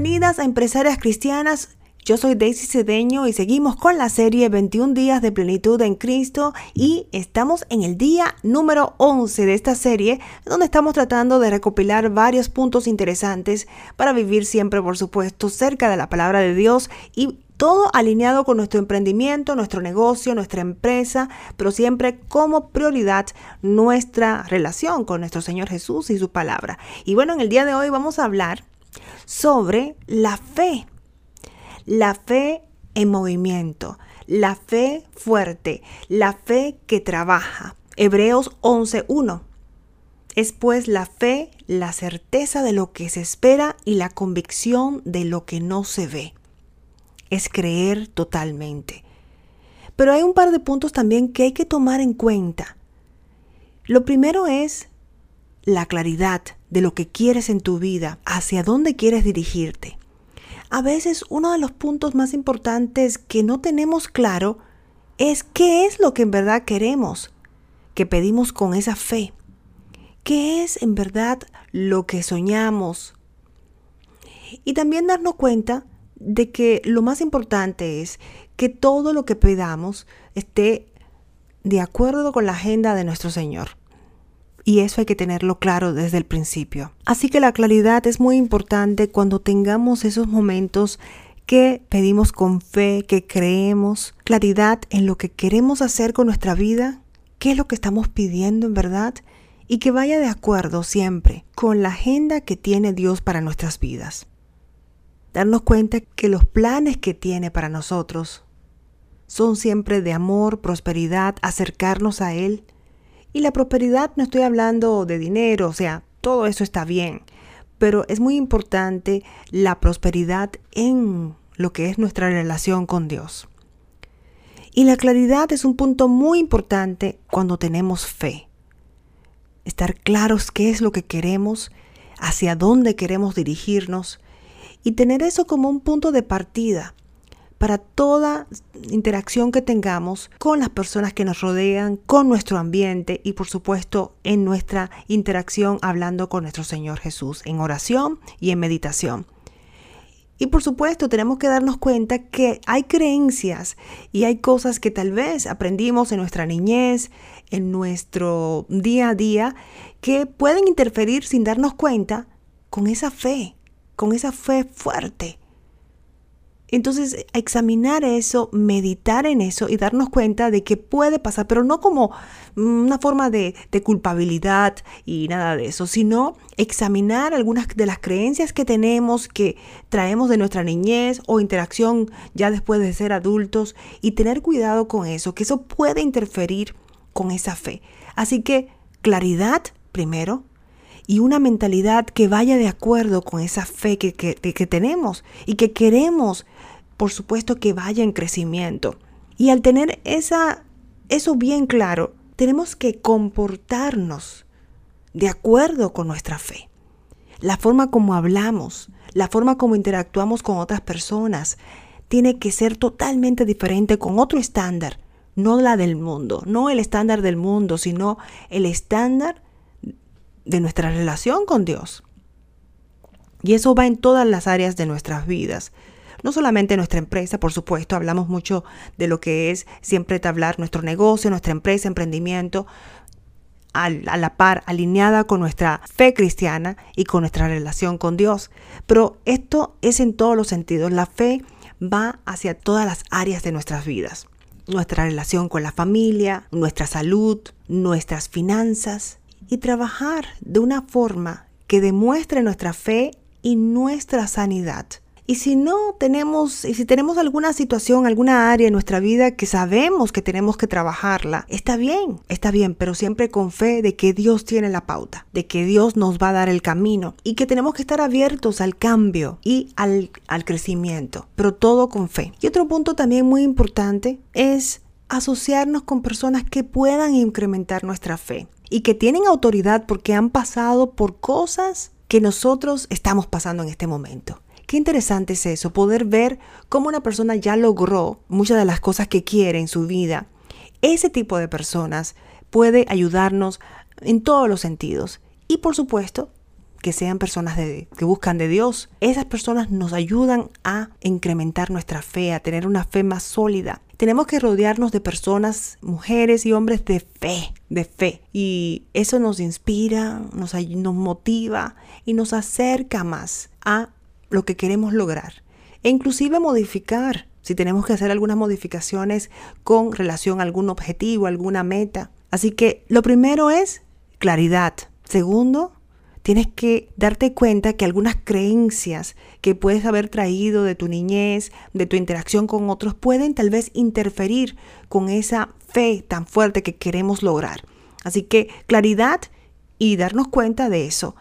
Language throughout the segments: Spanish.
bienvenidas a Empresarias Cristianas. Yo soy Daisy Cedeño y seguimos con la serie 21 días de plenitud en Cristo y estamos en el día número 11 de esta serie donde estamos tratando de recopilar varios puntos interesantes para vivir siempre, por supuesto, cerca de la palabra de Dios y todo alineado con nuestro emprendimiento, nuestro negocio, nuestra empresa, pero siempre como prioridad nuestra relación con nuestro Señor Jesús y su palabra. Y bueno, en el día de hoy vamos a hablar sobre la fe. La fe en movimiento, la fe fuerte, la fe que trabaja. Hebreos 11.1. Es pues la fe, la certeza de lo que se espera y la convicción de lo que no se ve es creer totalmente. Pero hay un par de puntos también que hay que tomar en cuenta. Lo primero es la claridad de lo que quieres en tu vida, hacia dónde quieres dirigirte. A veces uno de los puntos más importantes que no tenemos claro es qué es lo que en verdad queremos, que pedimos con esa fe. ¿Qué es en verdad lo que soñamos? Y también darnos cuenta de que lo más importante es que todo lo que pedamos esté de acuerdo con la agenda de nuestro Señor. Y eso hay que tenerlo claro desde el principio. Así que la claridad es muy importante cuando tengamos esos momentos que pedimos con fe, que creemos, claridad en lo que queremos hacer con nuestra vida, qué es lo que estamos pidiendo en verdad y que vaya de acuerdo siempre con la agenda que tiene Dios para nuestras vidas darnos cuenta que los planes que tiene para nosotros son siempre de amor, prosperidad, acercarnos a Él. Y la prosperidad no estoy hablando de dinero, o sea, todo eso está bien, pero es muy importante la prosperidad en lo que es nuestra relación con Dios. Y la claridad es un punto muy importante cuando tenemos fe. Estar claros qué es lo que queremos, hacia dónde queremos dirigirnos y tener eso como un punto de partida para toda interacción que tengamos con las personas que nos rodean, con nuestro ambiente y por supuesto en nuestra interacción hablando con nuestro Señor Jesús en oración y en meditación. Y por supuesto tenemos que darnos cuenta que hay creencias y hay cosas que tal vez aprendimos en nuestra niñez, en nuestro día a día, que pueden interferir sin darnos cuenta con esa fe, con esa fe fuerte. Entonces, examinar eso, meditar en eso y darnos cuenta de que puede pasar, pero no como una forma de, culpabilidad y nada de eso, sino examinar algunas de las creencias que tenemos, que traemos de nuestra niñez o interacción ya después de ser adultos y tener cuidado con eso, que eso puede interferir con esa fe. Así que claridad primero, y una mentalidad que vaya de acuerdo con esa fe que, tenemos y que queremos, por supuesto, que vaya en crecimiento. Y al tener esa, eso bien claro, tenemos que comportarnos de acuerdo con nuestra fe. La forma como hablamos, la forma como interactuamos con otras personas, tiene que ser totalmente diferente con otro estándar, no la del mundo, no el estándar del mundo, sino el estándar de nuestra relación con Dios. Y eso va en todas las áreas de nuestras vidas. No solamente en nuestra empresa, por supuesto, hablamos mucho de lo que es siempre tablar nuestro negocio, nuestra empresa, emprendimiento, a la par, alineada con nuestra fe cristiana y con nuestra relación con Dios. Pero esto es en todos los sentidos. La fe va hacia todas las áreas de nuestras vidas. Nuestra relación con la familia, nuestra salud, nuestras finanzas, y trabajar de una forma que demuestre nuestra fe y nuestra sanidad. Y si no tenemos, y si tenemos alguna situación, alguna área en nuestra vida que sabemos que tenemos que trabajarla, está bien, está bien, pero siempre con fe de que Dios tiene la pauta, de que Dios nos va a dar el camino y que tenemos que estar abiertos al cambio y al, al crecimiento, pero todo con fe. Y otro punto también muy importante es asociarnos con personas que puedan incrementar nuestra fe y que tienen autoridad porque han pasado por cosas que nosotros estamos pasando en este momento. Qué interesante es eso, poder ver cómo una persona ya logró muchas de las cosas que quiere en su vida. Ese tipo de personas puede ayudarnos en todos los sentidos. Y por supuesto, que sean personas de, que buscan de Dios. Esas personas nos ayudan a incrementar nuestra fe, a tener una fe más sólida. Tenemos que rodearnos de personas, mujeres y hombres de fe, de fe. Y eso nos inspira, nos, nos motiva y nos acerca más a lo que queremos lograr. E inclusive modificar, si tenemos que hacer algunas modificaciones con relación a algún objetivo, alguna meta. Así que lo primero es claridad. Segundo, tienes que darte cuenta que algunas creencias que puedes haber traído de tu niñez, de tu interacción con otros, pueden tal vez interferir con esa fe tan fuerte que queremos lograr. Así que claridad y darnos cuenta de eso.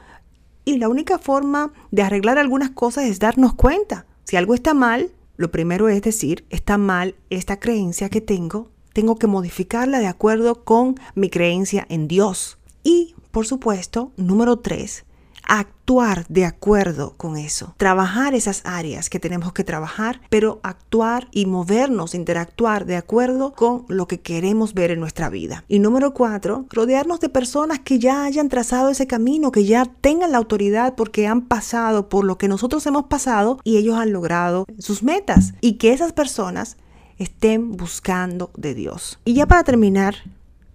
Y la única forma de arreglar algunas cosas es darnos cuenta. Si algo está mal, lo primero es decir, está mal esta creencia que tengo, tengo que modificarla de acuerdo con mi creencia en Dios. Y por supuesto, número tres, actuar de acuerdo con eso. Trabajar esas áreas que tenemos que trabajar, pero actuar y movernos, interactuar de acuerdo con lo que queremos ver en nuestra vida. Y número cuatro, rodearnos de personas que ya hayan trazado ese camino, que ya tengan la autoridad porque han pasado por lo que nosotros hemos pasado y ellos han logrado sus metas. Y que esas personas estén buscando de Dios. Y ya para terminar,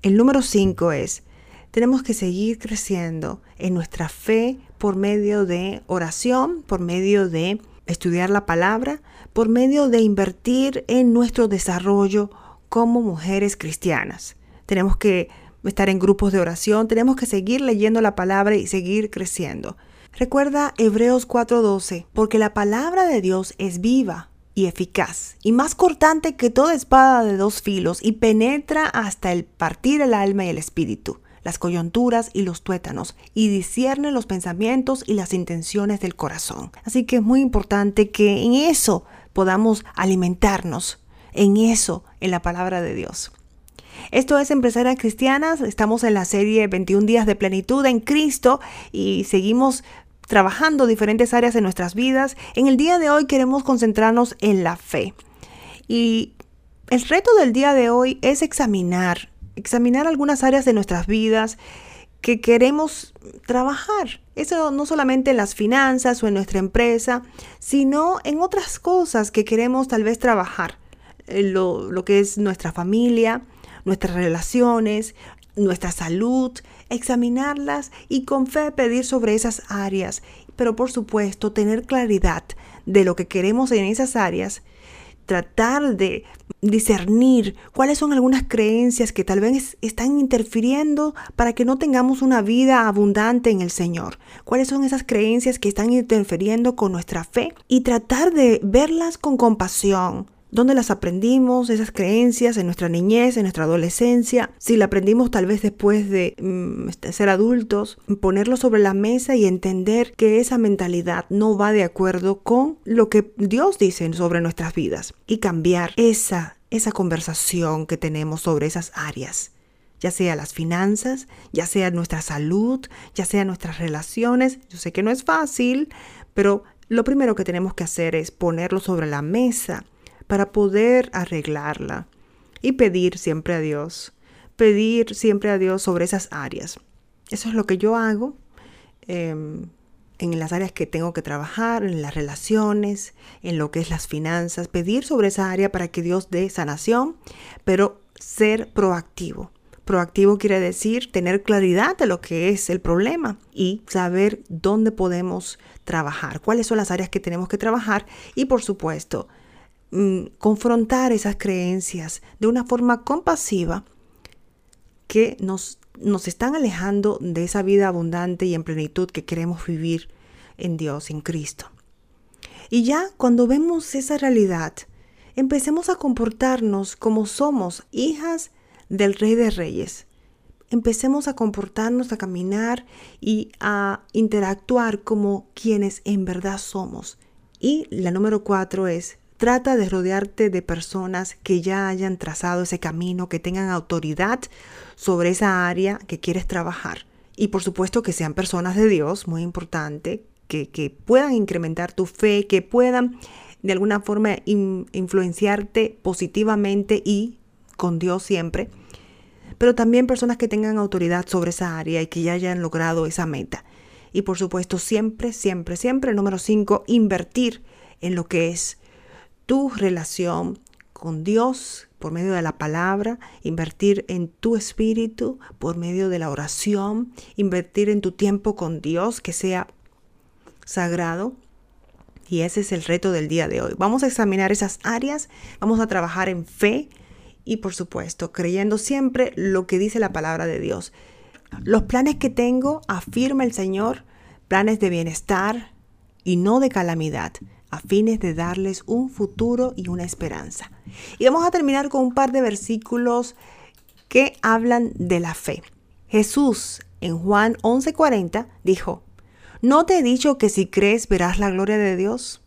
el número cinco es tenemos que seguir creciendo en nuestra fe por medio de oración, por medio de estudiar la palabra, por medio de invertir en nuestro desarrollo como mujeres cristianas. Tenemos que estar en grupos de oración, tenemos que seguir leyendo la palabra y seguir creciendo. Recuerda Hebreos 4:12, porque la palabra de Dios es viva y eficaz, y más cortante que toda espada de dos filos, y penetra hasta el partir el alma y el espíritu las coyunturas y los tuétanos y discierne los pensamientos y las intenciones del corazón. Así que es muy importante que en eso podamos alimentarnos, en eso, en la palabra de Dios. Esto es Empresarias Cristianas, estamos en la serie 21 días de plenitud en Cristo y seguimos trabajando diferentes áreas en nuestras vidas. En el día de hoy queremos concentrarnos en la fe. Y el reto del día de hoy es examinar examinar algunas áreas de nuestras vidas que queremos trabajar. Eso no solamente en las finanzas o en nuestra empresa, sino en otras cosas que queremos tal vez trabajar. Eh, lo, lo que es nuestra familia, nuestras relaciones, nuestra salud, examinarlas y con fe pedir sobre esas áreas. Pero por supuesto, tener claridad de lo que queremos en esas áreas tratar de discernir cuáles son algunas creencias que tal vez están interfiriendo para que no tengamos una vida abundante en el Señor. Cuáles son esas creencias que están interfiriendo con nuestra fe y tratar de verlas con compasión, ¿Dónde las aprendimos, esas creencias, en nuestra niñez, en nuestra adolescencia? Si la aprendimos tal vez después de mm, este, ser adultos, ponerlo sobre la mesa y entender que esa mentalidad no va de acuerdo con lo que Dios dice sobre nuestras vidas y cambiar esa, esa conversación que tenemos sobre esas áreas ya sea las finanzas, ya sea nuestra salud, ya sea nuestras relaciones. Yo sé que no es fácil, pero lo primero que tenemos que hacer es ponerlo sobre la mesa para poder arreglarla y pedir siempre a Dios, pedir siempre a Dios sobre esas áreas. Eso es lo que yo hago em, en las áreas que tengo que trabajar, en las relaciones, en lo que es las finanzas, pedir sobre esa área para que Dios dé sanación, pero ser proactivo. Proactivo quiere decir tener claridad de lo que es el problema y saber dónde podemos trabajar, cuáles son las áreas que tenemos que trabajar y por supuesto Mm, confrontar esas creencias de una forma compasiva que nos, nos están alejando de esa vida abundante y en plenitud que queremos vivir en Dios, en Cristo. Y ya cuando vemos esa realidad, empecemos a comportarnos como somos hijas del Rey de Reyes. Empecemos a comportarnos, a caminar y a interactuar como quienes en verdad somos. Y la número cuatro es Trata de rodearte de personas que ya hayan trazado ese camino, que tengan autoridad sobre esa área que quieres trabajar. Y por supuesto que sean personas de Dios, muy importante, que, puedan incrementar tu fe, que puedan de alguna forma influenciarte positivamente y con Dios siempre. Pero también personas que tengan autoridad sobre esa área y que ya hayan logrado esa meta. Y por supuesto, siempre, siempre, siempre, número 5, invertir en lo que es tu relación con Dios por medio de la palabra, invertir en tu espíritu por medio de la oración, invertir en tu tiempo con Dios que sea sagrado. Y ese es el reto del día de hoy. Vamos a examinar esas áreas, vamos a trabajar en fe y por supuesto creyendo siempre lo que dice la palabra de Dios. Los planes que tengo, afirma el Señor, planes de bienestar y no de calamidad, a fines de darles un futuro y una esperanza. Y vamos a terminar con un par de versículos que hablan de la fe. Jesús en Juan 11:40 dijo, ¿no te he dicho que si crees verás la gloria de Dios?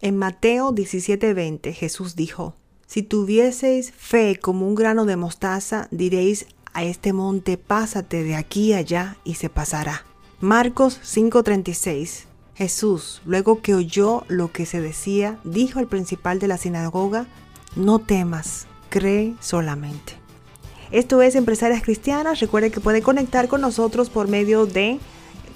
En Mateo 17:20 Jesús dijo, si tuvieseis fe como un grano de mostaza, diréis a este monte, pásate de aquí allá y se pasará. Marcos 5:36 Jesús, luego que oyó lo que se decía, dijo al principal de la sinagoga, no temas, cree solamente. Esto es Empresarias Cristianas. Recuerde que puede conectar con nosotros por medio de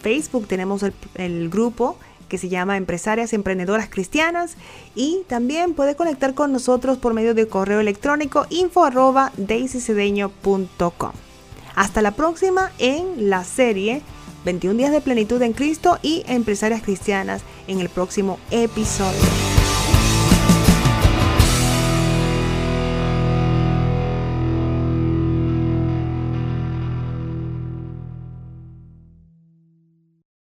Facebook. Tenemos el, grupo que se llama Empresarias Emprendedoras Cristianas y también puede conectar con nosotros por medio de correo electrónico info arroba Hasta la próxima en la serie 21 días de plenitud en Cristo y empresarias cristianas en el próximo episodio.